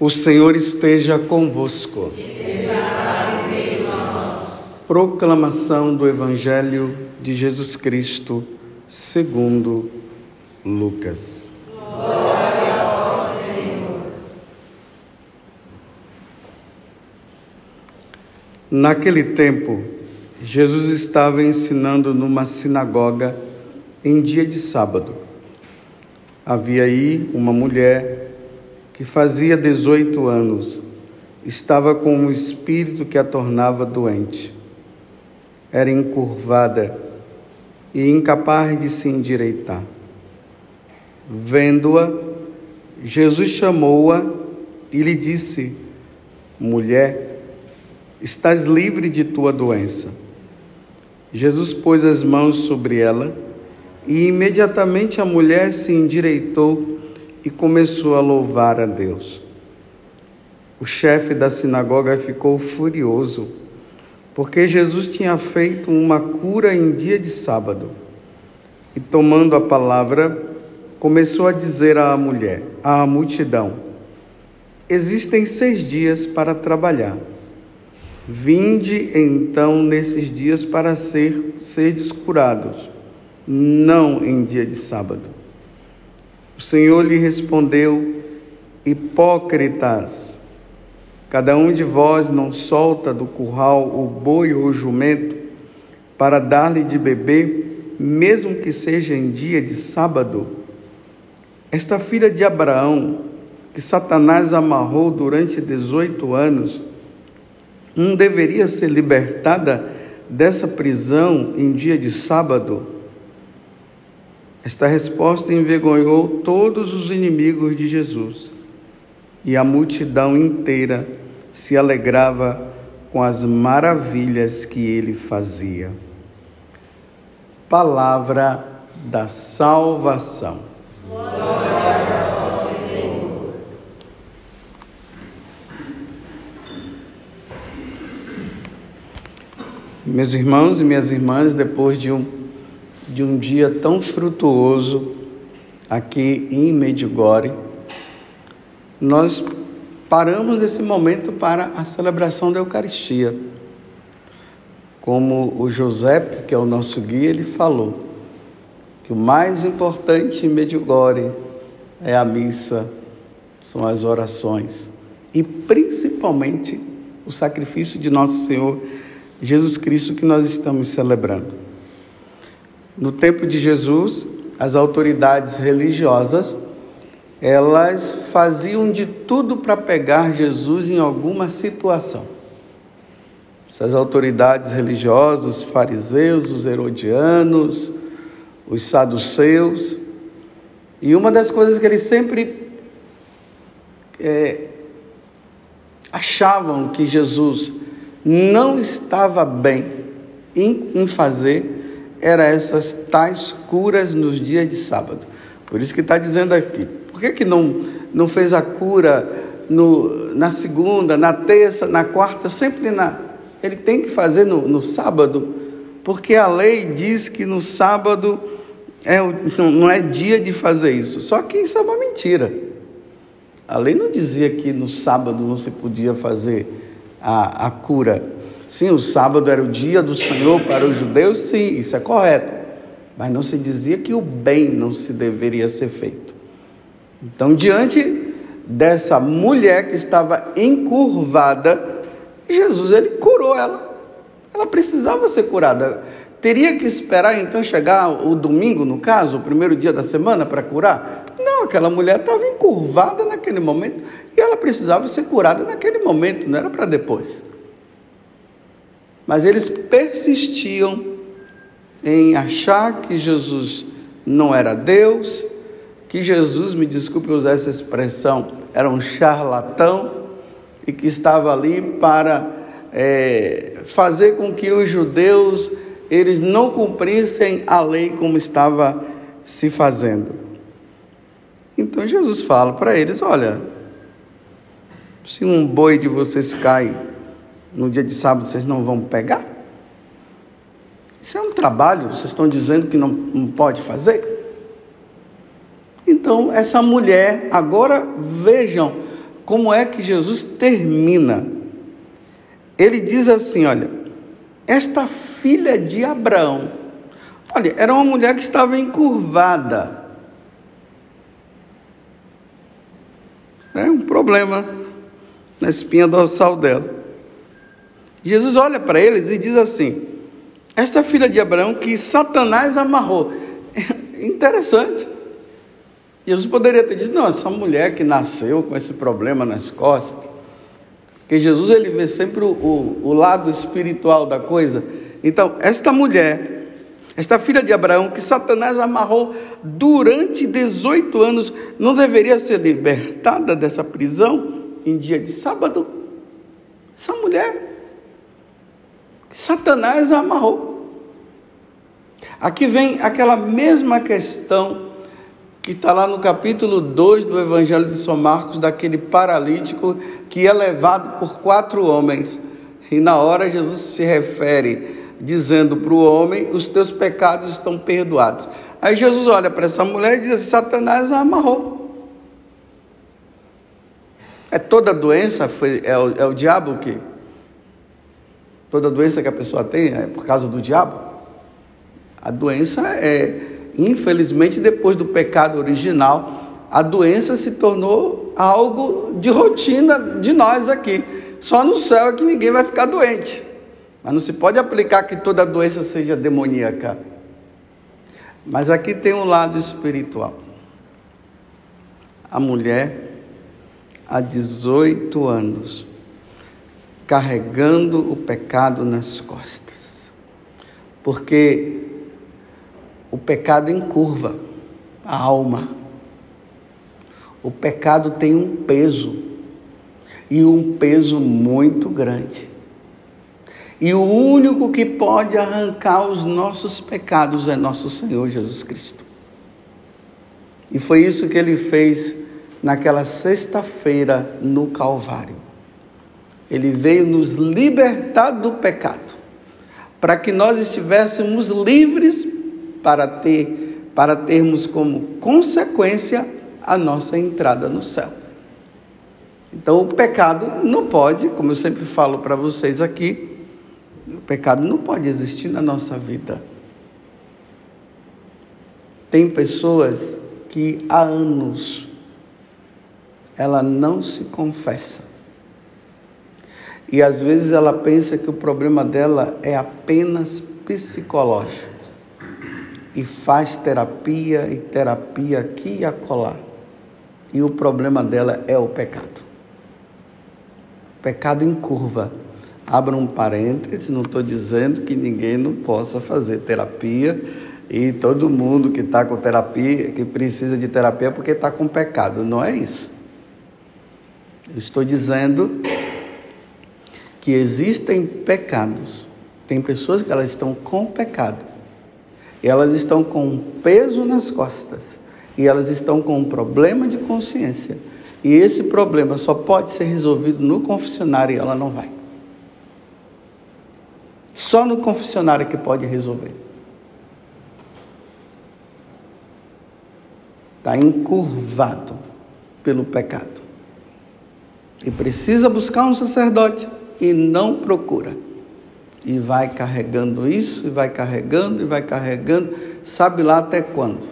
O Senhor esteja convosco. Proclamação do Evangelho de Jesus Cristo, segundo Lucas. Glória ao Senhor. Naquele tempo, Jesus estava ensinando numa sinagoga em dia de sábado. Havia aí uma mulher que fazia 18 anos, estava com um espírito que a tornava doente. Era encurvada e incapaz de se endireitar. Vendo-a, Jesus chamou-a e lhe disse: Mulher, estás livre de tua doença. Jesus pôs as mãos sobre ela e imediatamente a mulher se endireitou e começou a louvar a Deus. O chefe da sinagoga ficou furioso, porque Jesus tinha feito uma cura em dia de sábado. E tomando a palavra, começou a dizer à mulher, à multidão: Existem seis dias para trabalhar. Vinde então nesses dias para ser seres curados, não em dia de sábado. O Senhor lhe respondeu: Hipócritas, cada um de vós não solta do curral o boi ou o jumento para dar-lhe de beber, mesmo que seja em dia de sábado? Esta filha de Abraão, que Satanás amarrou durante 18 anos, não deveria ser libertada dessa prisão em dia de sábado? Esta resposta envergonhou todos os inimigos de Jesus e a multidão inteira se alegrava com as maravilhas que ele fazia. Palavra da salvação. Glória Senhor. Meus irmãos e minhas irmãs, depois de um de um dia tão frutuoso aqui em Medjugorje, nós paramos nesse momento para a celebração da Eucaristia. Como o José, que é o nosso guia, ele falou que o mais importante em Medjugorje é a missa, são as orações e principalmente o sacrifício de nosso Senhor Jesus Cristo que nós estamos celebrando. No tempo de Jesus, as autoridades religiosas, elas faziam de tudo para pegar Jesus em alguma situação. Essas autoridades religiosas, os fariseus, os herodianos, os saduceus, e uma das coisas que eles sempre é, achavam que Jesus não estava bem em, em fazer era essas tais curas nos dias de sábado. Por isso que está dizendo aqui. Por que, que não, não fez a cura no, na segunda, na terça, na quarta, sempre na. Ele tem que fazer no, no sábado, porque a lei diz que no sábado é, não é dia de fazer isso. Só que isso é uma mentira. A lei não dizia que no sábado não se podia fazer a, a cura Sim, o sábado era o dia do Senhor para os judeus, sim, isso é correto. Mas não se dizia que o bem não se deveria ser feito. Então, diante dessa mulher que estava encurvada, Jesus ele curou ela. Ela precisava ser curada. Teria que esperar então chegar o domingo, no caso, o primeiro dia da semana, para curar? Não, aquela mulher estava encurvada naquele momento e ela precisava ser curada naquele momento, não era para depois. Mas eles persistiam em achar que Jesus não era Deus, que Jesus, me desculpe usar essa expressão, era um charlatão e que estava ali para é, fazer com que os judeus eles não cumprissem a lei como estava se fazendo. Então Jesus fala para eles: olha, se um boi de vocês cai no dia de sábado vocês não vão pegar? Isso é um trabalho, vocês estão dizendo que não, não pode fazer? Então, essa mulher, agora vejam como é que Jesus termina. Ele diz assim: olha, esta filha de Abraão, olha, era uma mulher que estava encurvada. É um problema na espinha dorsal dela. Jesus olha para eles e diz assim: Esta filha de Abraão que Satanás amarrou. Interessante. Jesus poderia ter dito: Não, essa mulher que nasceu com esse problema nas costas. Porque Jesus ele vê sempre o, o, o lado espiritual da coisa. Então, esta mulher, esta filha de Abraão, que Satanás amarrou durante 18 anos, não deveria ser libertada dessa prisão em dia de sábado? Essa mulher Satanás a amarrou. Aqui vem aquela mesma questão que está lá no capítulo 2 do Evangelho de São Marcos, daquele paralítico que é levado por quatro homens. E na hora Jesus se refere, dizendo para o homem: Os teus pecados estão perdoados. Aí Jesus olha para essa mulher e diz assim: Satanás a amarrou. É toda doença, foi, é, o, é o diabo que Toda doença que a pessoa tem é por causa do diabo. A doença é, infelizmente, depois do pecado original, a doença se tornou algo de rotina de nós aqui. Só no céu é que ninguém vai ficar doente. Mas não se pode aplicar que toda doença seja demoníaca. Mas aqui tem um lado espiritual. A mulher, há 18 anos, carregando o pecado nas costas. Porque o pecado encurva a alma. O pecado tem um peso, e um peso muito grande. E o único que pode arrancar os nossos pecados é nosso Senhor Jesus Cristo. E foi isso que ele fez naquela sexta-feira no Calvário. Ele veio nos libertar do pecado, para que nós estivéssemos livres para ter, para termos como consequência a nossa entrada no céu. Então, o pecado não pode, como eu sempre falo para vocês aqui, o pecado não pode existir na nossa vida. Tem pessoas que há anos ela não se confessa. E às vezes ela pensa que o problema dela é apenas psicológico. E faz terapia e terapia aqui e acolá. E o problema dela é o pecado. Pecado em curva. Abra um parêntese, não estou dizendo que ninguém não possa fazer terapia e todo mundo que está com terapia, que precisa de terapia porque está com pecado. Não é isso. Eu estou dizendo que existem pecados. Tem pessoas que elas estão com pecado. E elas estão com um peso nas costas. E elas estão com um problema de consciência. E esse problema só pode ser resolvido no confessionário e ela não vai. Só no confessionário que pode resolver. Está encurvado pelo pecado. E precisa buscar um sacerdote e não procura. E vai carregando isso, e vai carregando, e vai carregando, sabe lá até quando.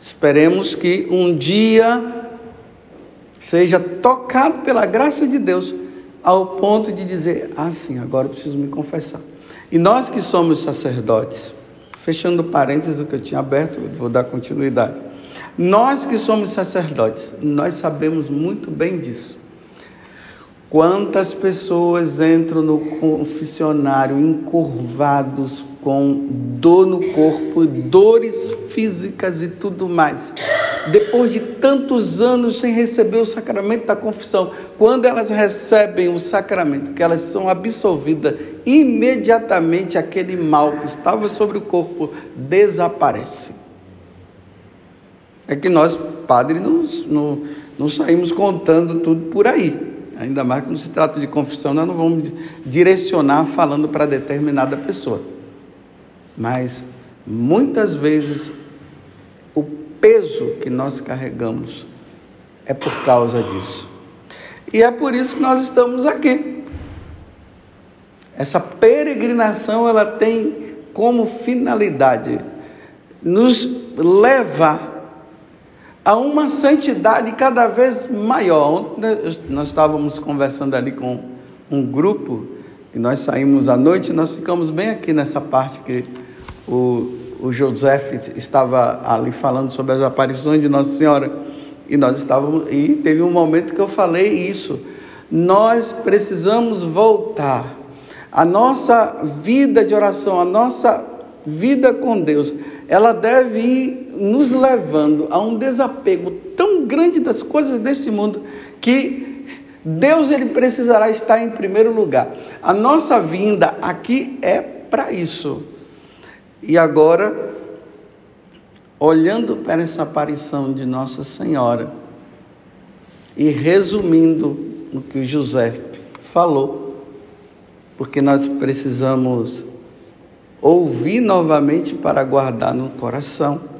Esperemos que um dia seja tocado pela graça de Deus ao ponto de dizer: Ah, sim, agora eu preciso me confessar. E nós que somos sacerdotes, fechando parênteses do que eu tinha aberto, vou dar continuidade. Nós que somos sacerdotes, nós sabemos muito bem disso. Quantas pessoas entram no confessionário encurvados com dor no corpo, dores físicas e tudo mais. Depois de tantos anos sem receber o sacramento da confissão, quando elas recebem o sacramento, que elas são absolvidas, imediatamente aquele mal que estava sobre o corpo desaparece. É que nós, padres, não, não, não saímos contando tudo por aí. Ainda mais quando se trata de confissão, nós não vamos direcionar falando para determinada pessoa. Mas muitas vezes o peso que nós carregamos é por causa disso. E é por isso que nós estamos aqui. Essa peregrinação ela tem como finalidade nos levar a uma santidade cada vez maior. Nós estávamos conversando ali com um grupo e nós saímos à noite, nós ficamos bem aqui nessa parte que o, o José estava ali falando sobre as aparições de Nossa Senhora. E nós estávamos e teve um momento que eu falei isso. Nós precisamos voltar. A nossa vida de oração, a nossa vida com Deus, ela deve ir nos levando a um desapego tão grande das coisas desse mundo que Deus ele precisará estar em primeiro lugar. A nossa vinda aqui é para isso. E agora, olhando para essa aparição de Nossa Senhora e resumindo o que o José falou, porque nós precisamos ouvir novamente para guardar no coração.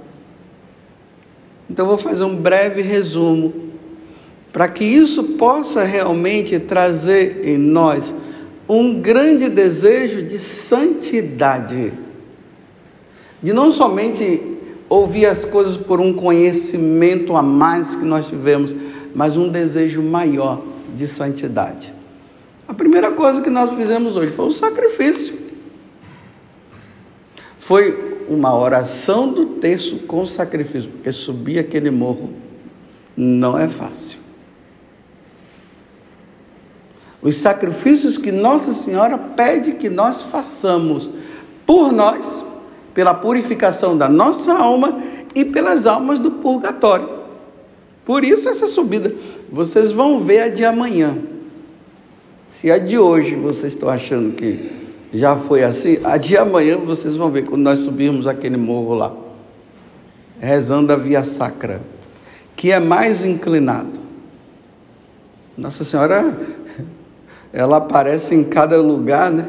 Então, vou fazer um breve resumo, para que isso possa realmente trazer em nós um grande desejo de santidade, de não somente ouvir as coisas por um conhecimento a mais que nós tivemos, mas um desejo maior de santidade. A primeira coisa que nós fizemos hoje foi o sacrifício. Foi uma oração do terço com sacrifício, porque subir aquele morro não é fácil. Os sacrifícios que Nossa Senhora pede que nós façamos por nós, pela purificação da nossa alma e pelas almas do purgatório. Por isso essa subida. Vocês vão ver a de amanhã. Se a de hoje vocês estão achando que já foi assim. A de amanhã vocês vão ver quando nós subirmos aquele morro lá, rezando a via sacra, que é mais inclinado. Nossa Senhora, ela aparece em cada lugar, né?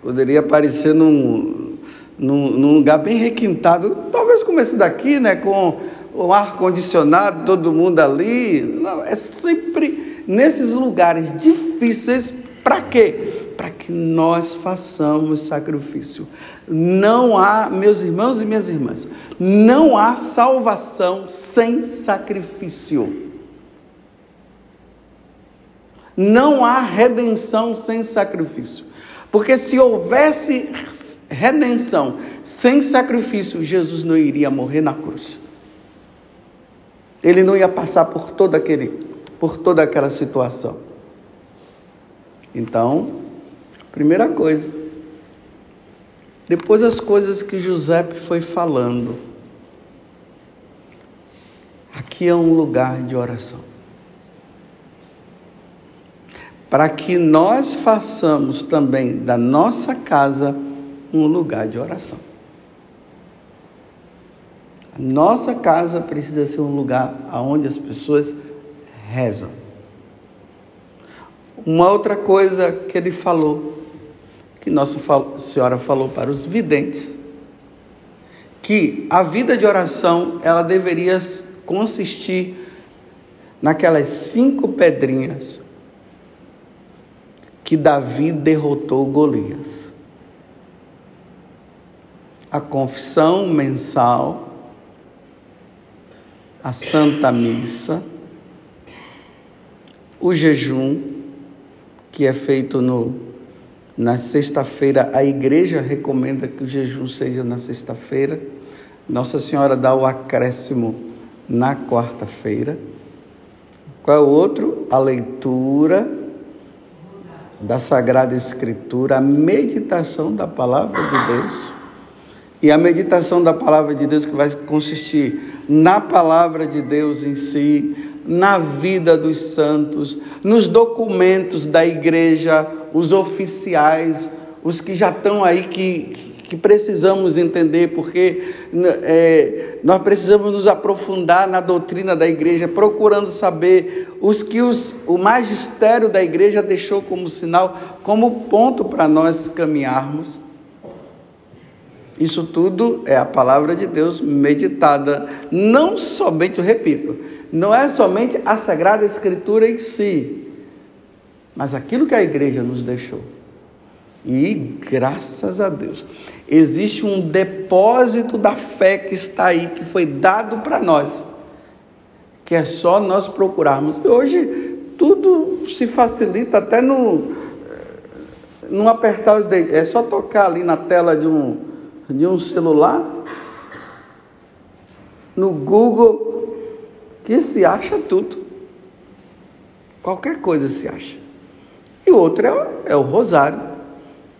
Poderia aparecer num, num, num lugar bem requintado, talvez como esse daqui, né? Com o ar condicionado, todo mundo ali. Não, é sempre nesses lugares difíceis. Para quê? Para que nós façamos sacrifício. Não há, meus irmãos e minhas irmãs, não há salvação sem sacrifício. Não há redenção sem sacrifício. Porque se houvesse redenção sem sacrifício, Jesus não iria morrer na cruz. Ele não ia passar por toda aquele, por toda aquela situação. Então, Primeira coisa. Depois as coisas que José foi falando. Aqui é um lugar de oração. Para que nós façamos também da nossa casa um lugar de oração. A nossa casa precisa ser um lugar onde as pessoas rezam. Uma outra coisa que ele falou que Nossa Senhora falou para os videntes, que a vida de oração ela deveria consistir naquelas cinco pedrinhas que Davi derrotou Golias. A confissão mensal, a Santa Missa, o jejum, que é feito no na sexta-feira, a igreja recomenda que o jejum seja na sexta-feira. Nossa Senhora dá o acréscimo na quarta-feira. Qual é o outro? A leitura da Sagrada Escritura, a meditação da palavra de Deus. E a meditação da palavra de Deus que vai consistir na palavra de Deus em si, na vida dos santos, nos documentos da igreja, os oficiais, os que já estão aí que, que precisamos entender, porque é, nós precisamos nos aprofundar na doutrina da igreja, procurando saber os que os, o magistério da igreja deixou como sinal, como ponto para nós caminharmos. Isso tudo é a palavra de Deus meditada, não somente, eu repito, não é somente a Sagrada Escritura em si, mas aquilo que a igreja nos deixou. E graças a Deus, existe um depósito da fé que está aí, que foi dado para nós, que é só nós procurarmos. E hoje tudo se facilita até no não apertar os dedos, é só tocar ali na tela de um, de um celular, no Google, que se acha tudo. Qualquer coisa se acha. E o outro é, é o rosário.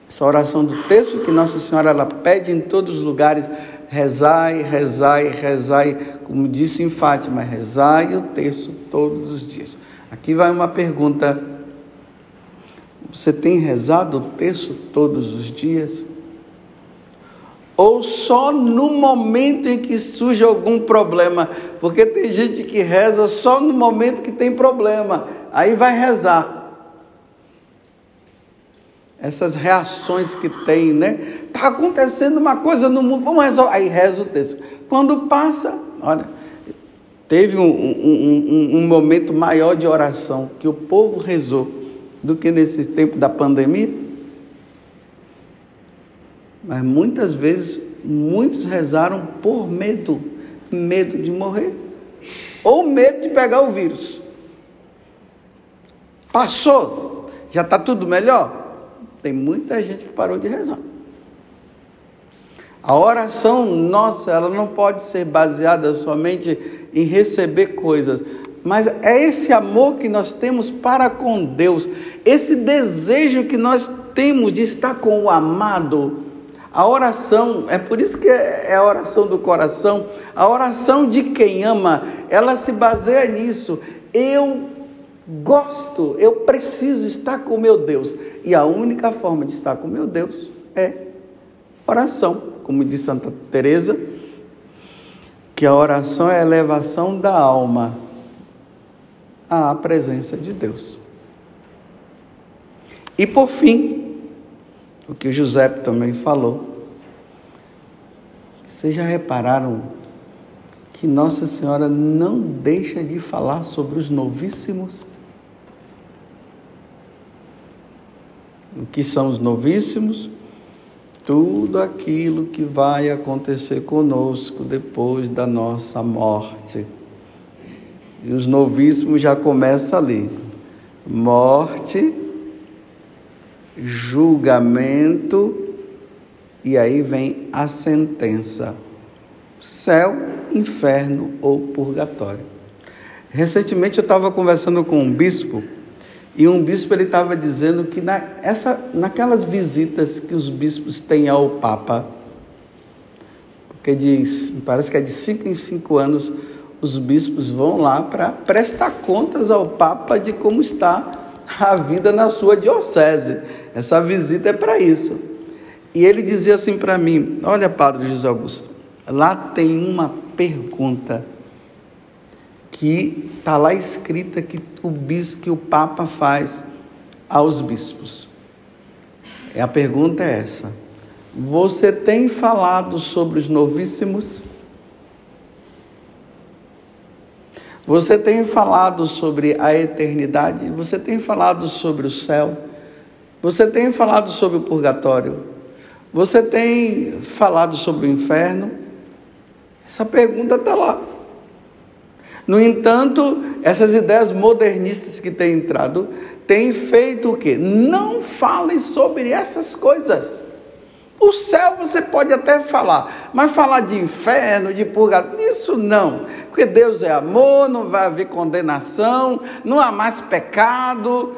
Essa oração do texto que Nossa Senhora ela pede em todos os lugares, rezai, rezai, rezai, como disse em Fátima, rezai o texto todos os dias. Aqui vai uma pergunta você tem rezado o texto todos os dias? Ou só no momento em que surge algum problema? Porque tem gente que reza só no momento que tem problema, aí vai rezar. Essas reações que tem, né? Está acontecendo uma coisa no mundo, vamos resolver. Aí reza o texto. Quando passa, olha, teve um, um, um, um momento maior de oração que o povo rezou do que nesse tempo da pandemia. Mas muitas vezes, muitos rezaram por medo medo de morrer ou medo de pegar o vírus. Passou, já está tudo melhor? Tem muita gente que parou de rezar. A oração nossa, ela não pode ser baseada somente em receber coisas, mas é esse amor que nós temos para com Deus, esse desejo que nós temos de estar com o amado. A oração, é por isso que é a oração do coração, a oração de quem ama, ela se baseia nisso. Eu gosto, eu preciso estar com meu Deus. E a única forma de estar com meu Deus é oração, como diz Santa Teresa, que a oração é a elevação da alma à presença de Deus. E por fim, o que o José também falou, vocês já repararam que Nossa Senhora não deixa de falar sobre os novíssimos? O que são os novíssimos? Tudo aquilo que vai acontecer conosco depois da nossa morte. E os novíssimos já começam ali. Morte, julgamento, e aí vem a sentença: céu, inferno ou purgatório. Recentemente eu estava conversando com um bispo e um bispo ele estava dizendo que na, essa, naquelas visitas que os bispos têm ao Papa, porque diz, parece que é de cinco em cinco anos, os bispos vão lá para prestar contas ao Papa de como está a vida na sua diocese. Essa visita é para isso. E ele dizia assim para mim: Olha, Padre José Augusto, lá tem uma pergunta que está lá escrita que o bispo, que o Papa faz aos bispos. E a pergunta é essa: Você tem falado sobre os novíssimos? Você tem falado sobre a eternidade? Você tem falado sobre o céu? Você tem falado sobre o purgatório? Você tem falado sobre o inferno? Essa pergunta está lá. No entanto, essas ideias modernistas que têm entrado têm feito o quê? Não falem sobre essas coisas. O céu você pode até falar, mas falar de inferno, de purgatório, isso não. Porque Deus é amor, não vai haver condenação, não há mais pecado,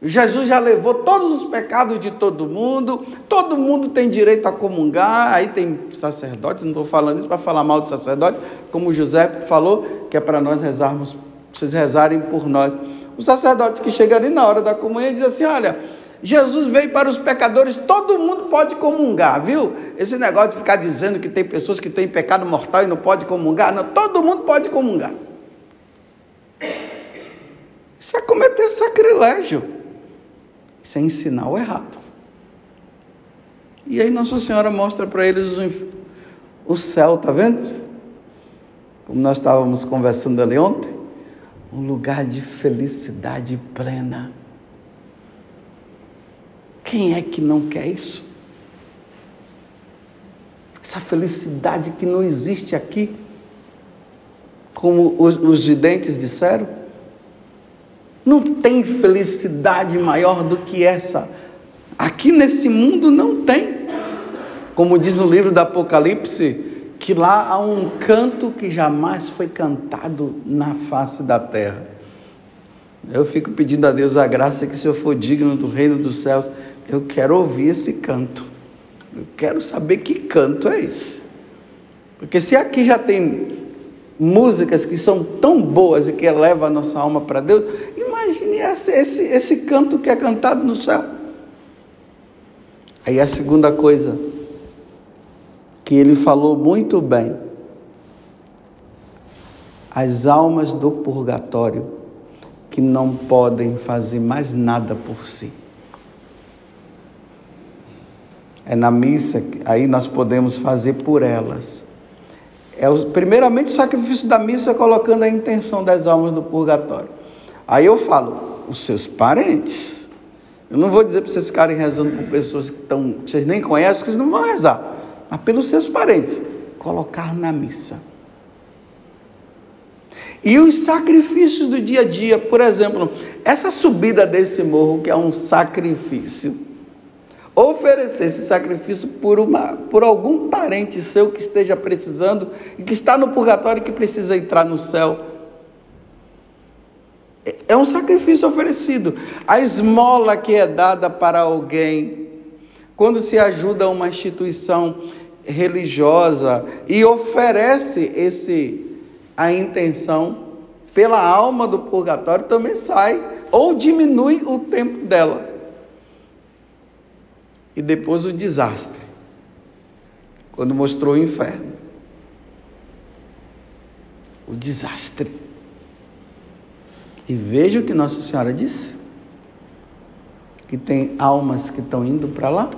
Jesus já levou todos os pecados de todo mundo, todo mundo tem direito a comungar. Aí tem sacerdotes, não estou falando isso para falar mal do sacerdote, como José falou, que é para nós rezarmos, vocês rezarem por nós. O sacerdote que chega ali na hora da comunhão diz assim: Olha, Jesus veio para os pecadores, todo mundo pode comungar, viu? Esse negócio de ficar dizendo que tem pessoas que têm pecado mortal e não pode comungar, não, todo mundo pode comungar. Isso é cometer sacrilégio. Isso é ensinar o errado. E aí Nossa Senhora mostra para eles o, céu, tá vendo? Como nós estávamos conversando ali ontem. um lugar de felicidade plena. Quem é que não quer isso? Essa felicidade que não existe aqui, como os, os videntes disseram. Não tem felicidade maior do que essa. Aqui nesse mundo não tem. Como diz no livro do Apocalipse, que lá há um canto que jamais foi cantado na face da terra. Eu fico pedindo a Deus a graça que, se eu for digno do reino dos céus, eu quero ouvir esse canto. Eu quero saber que canto é esse. Porque se aqui já tem músicas que são tão boas e que elevam a nossa alma para Deus, esse, esse, esse canto que é cantado no céu. Aí a segunda coisa que ele falou muito bem. As almas do purgatório que não podem fazer mais nada por si. É na missa, aí nós podemos fazer por elas. É o, primeiramente o sacrifício da missa colocando a intenção das almas do purgatório. Aí eu falo, os seus parentes. Eu não vou dizer para vocês ficarem rezando por pessoas que, estão, que vocês nem conhecem, que vocês não vão rezar mas pelos seus parentes, colocar na missa. E os sacrifícios do dia a dia, por exemplo, essa subida desse morro, que é um sacrifício, oferecer esse sacrifício por, uma, por algum parente seu que esteja precisando e que está no purgatório e que precisa entrar no céu. É um sacrifício oferecido. A esmola que é dada para alguém, quando se ajuda uma instituição religiosa e oferece esse a intenção pela alma do purgatório também sai ou diminui o tempo dela. E depois o desastre, quando mostrou o inferno. O desastre. E veja o que Nossa Senhora disse: que tem almas que estão indo para lá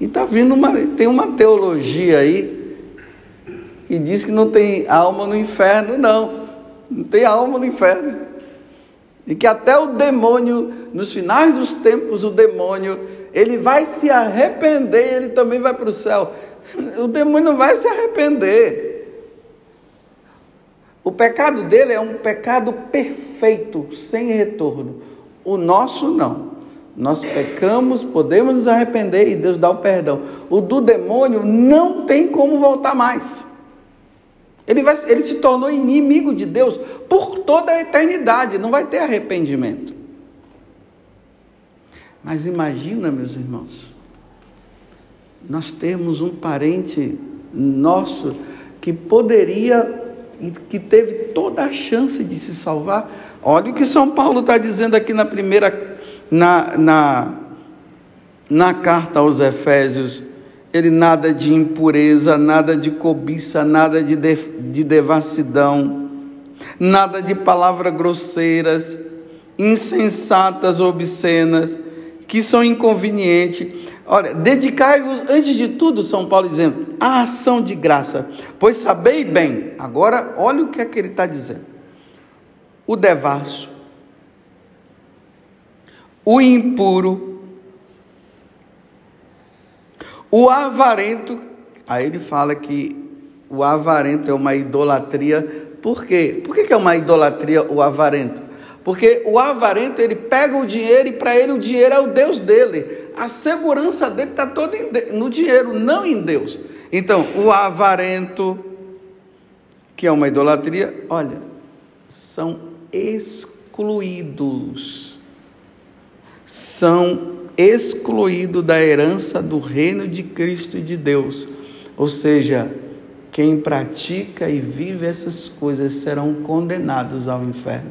e está vindo uma, tem uma teologia aí que diz que não tem alma no inferno, não. Não tem alma no inferno. E que até o demônio, nos finais dos tempos, o demônio, ele vai se arrepender ele também vai para o céu. O demônio não vai se arrepender. O pecado dele é um pecado perfeito, sem retorno. O nosso não. Nós pecamos, podemos nos arrepender e Deus dá o perdão. O do demônio não tem como voltar mais. Ele, vai, ele se tornou inimigo de Deus por toda a eternidade, não vai ter arrependimento. Mas imagina, meus irmãos, nós temos um parente nosso que poderia que teve toda a chance de se salvar. Olha o que São Paulo está dizendo aqui na primeira na, na, na carta aos Efésios, ele nada de impureza, nada de cobiça, nada de, de, de devassidão, nada de palavras grosseiras, insensatas, obscenas, que são inconvenientes. Olha, dedicai-vos, antes de tudo, São Paulo dizendo, à ação de graça, pois sabei bem. Agora, olha o que é que ele está dizendo: o devasso, o impuro, o avarento. Aí ele fala que o avarento é uma idolatria. Por quê? Por que é uma idolatria o avarento? Porque o avarento ele pega o dinheiro e para ele o dinheiro é o Deus dele. A segurança dele está toda no dinheiro, não em Deus. Então, o avarento, que é uma idolatria, olha, são excluídos são excluídos da herança do reino de Cristo e de Deus. Ou seja, quem pratica e vive essas coisas serão condenados ao inferno.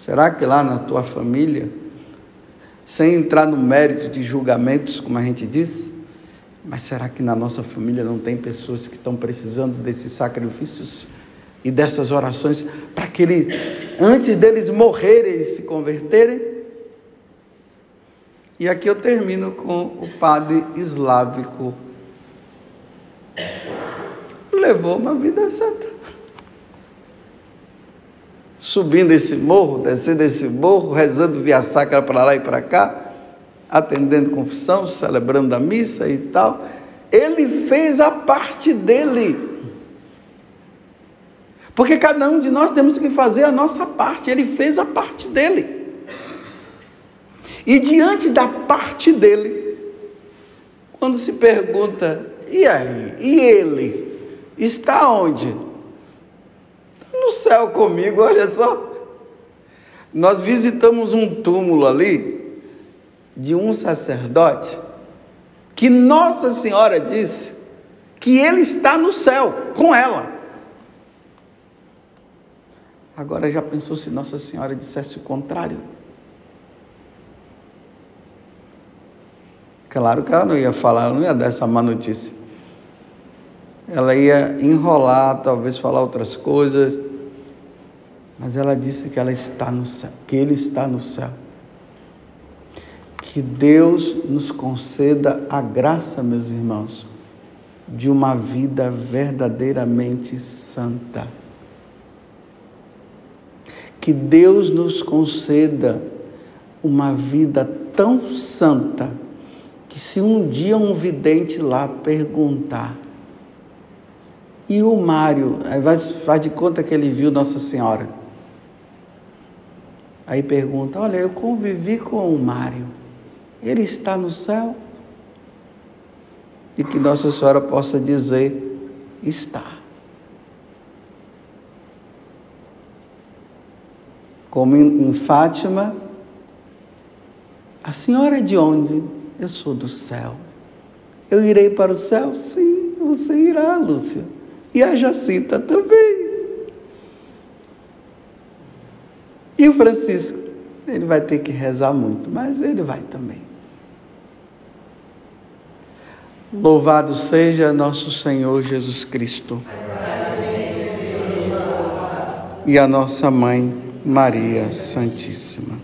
Será que lá na tua família, sem entrar no mérito de julgamentos, como a gente diz, mas será que na nossa família não tem pessoas que estão precisando desses sacrifícios e dessas orações para que ele, antes deles morrerem e se converterem. E aqui eu termino com o padre eslávico. levou uma vida santa. Subindo esse morro, descendo esse morro, rezando via sacra para lá e para cá, atendendo confissão, celebrando a missa e tal. Ele fez a parte dele. Porque cada um de nós temos que fazer a nossa parte. Ele fez a parte dele. E diante da parte dele, quando se pergunta, e aí? E ele? Está onde? No céu comigo, olha só. Nós visitamos um túmulo ali de um sacerdote que Nossa Senhora disse que ele está no céu com ela. Agora já pensou se Nossa Senhora dissesse o contrário? Claro que ela não ia falar, ela não ia dar essa má notícia. Ela ia enrolar, talvez falar outras coisas, mas ela disse que ela está no céu, que ele está no céu. Que Deus nos conceda a graça, meus irmãos, de uma vida verdadeiramente santa que Deus nos conceda uma vida tão santa que se um dia um vidente lá perguntar e o Mário, faz de conta que ele viu Nossa Senhora. Aí pergunta: Olha, eu convivi com o Mário, ele está no céu? E que Nossa Senhora possa dizer: Está. como em Fátima, a senhora é de onde? Eu sou do céu. Eu irei para o céu? Sim, você irá, Lúcia. E a Jacinta também. E o Francisco? Ele vai ter que rezar muito, mas ele vai também. Louvado seja nosso Senhor Jesus Cristo. E a nossa mãe. Maria Santíssima.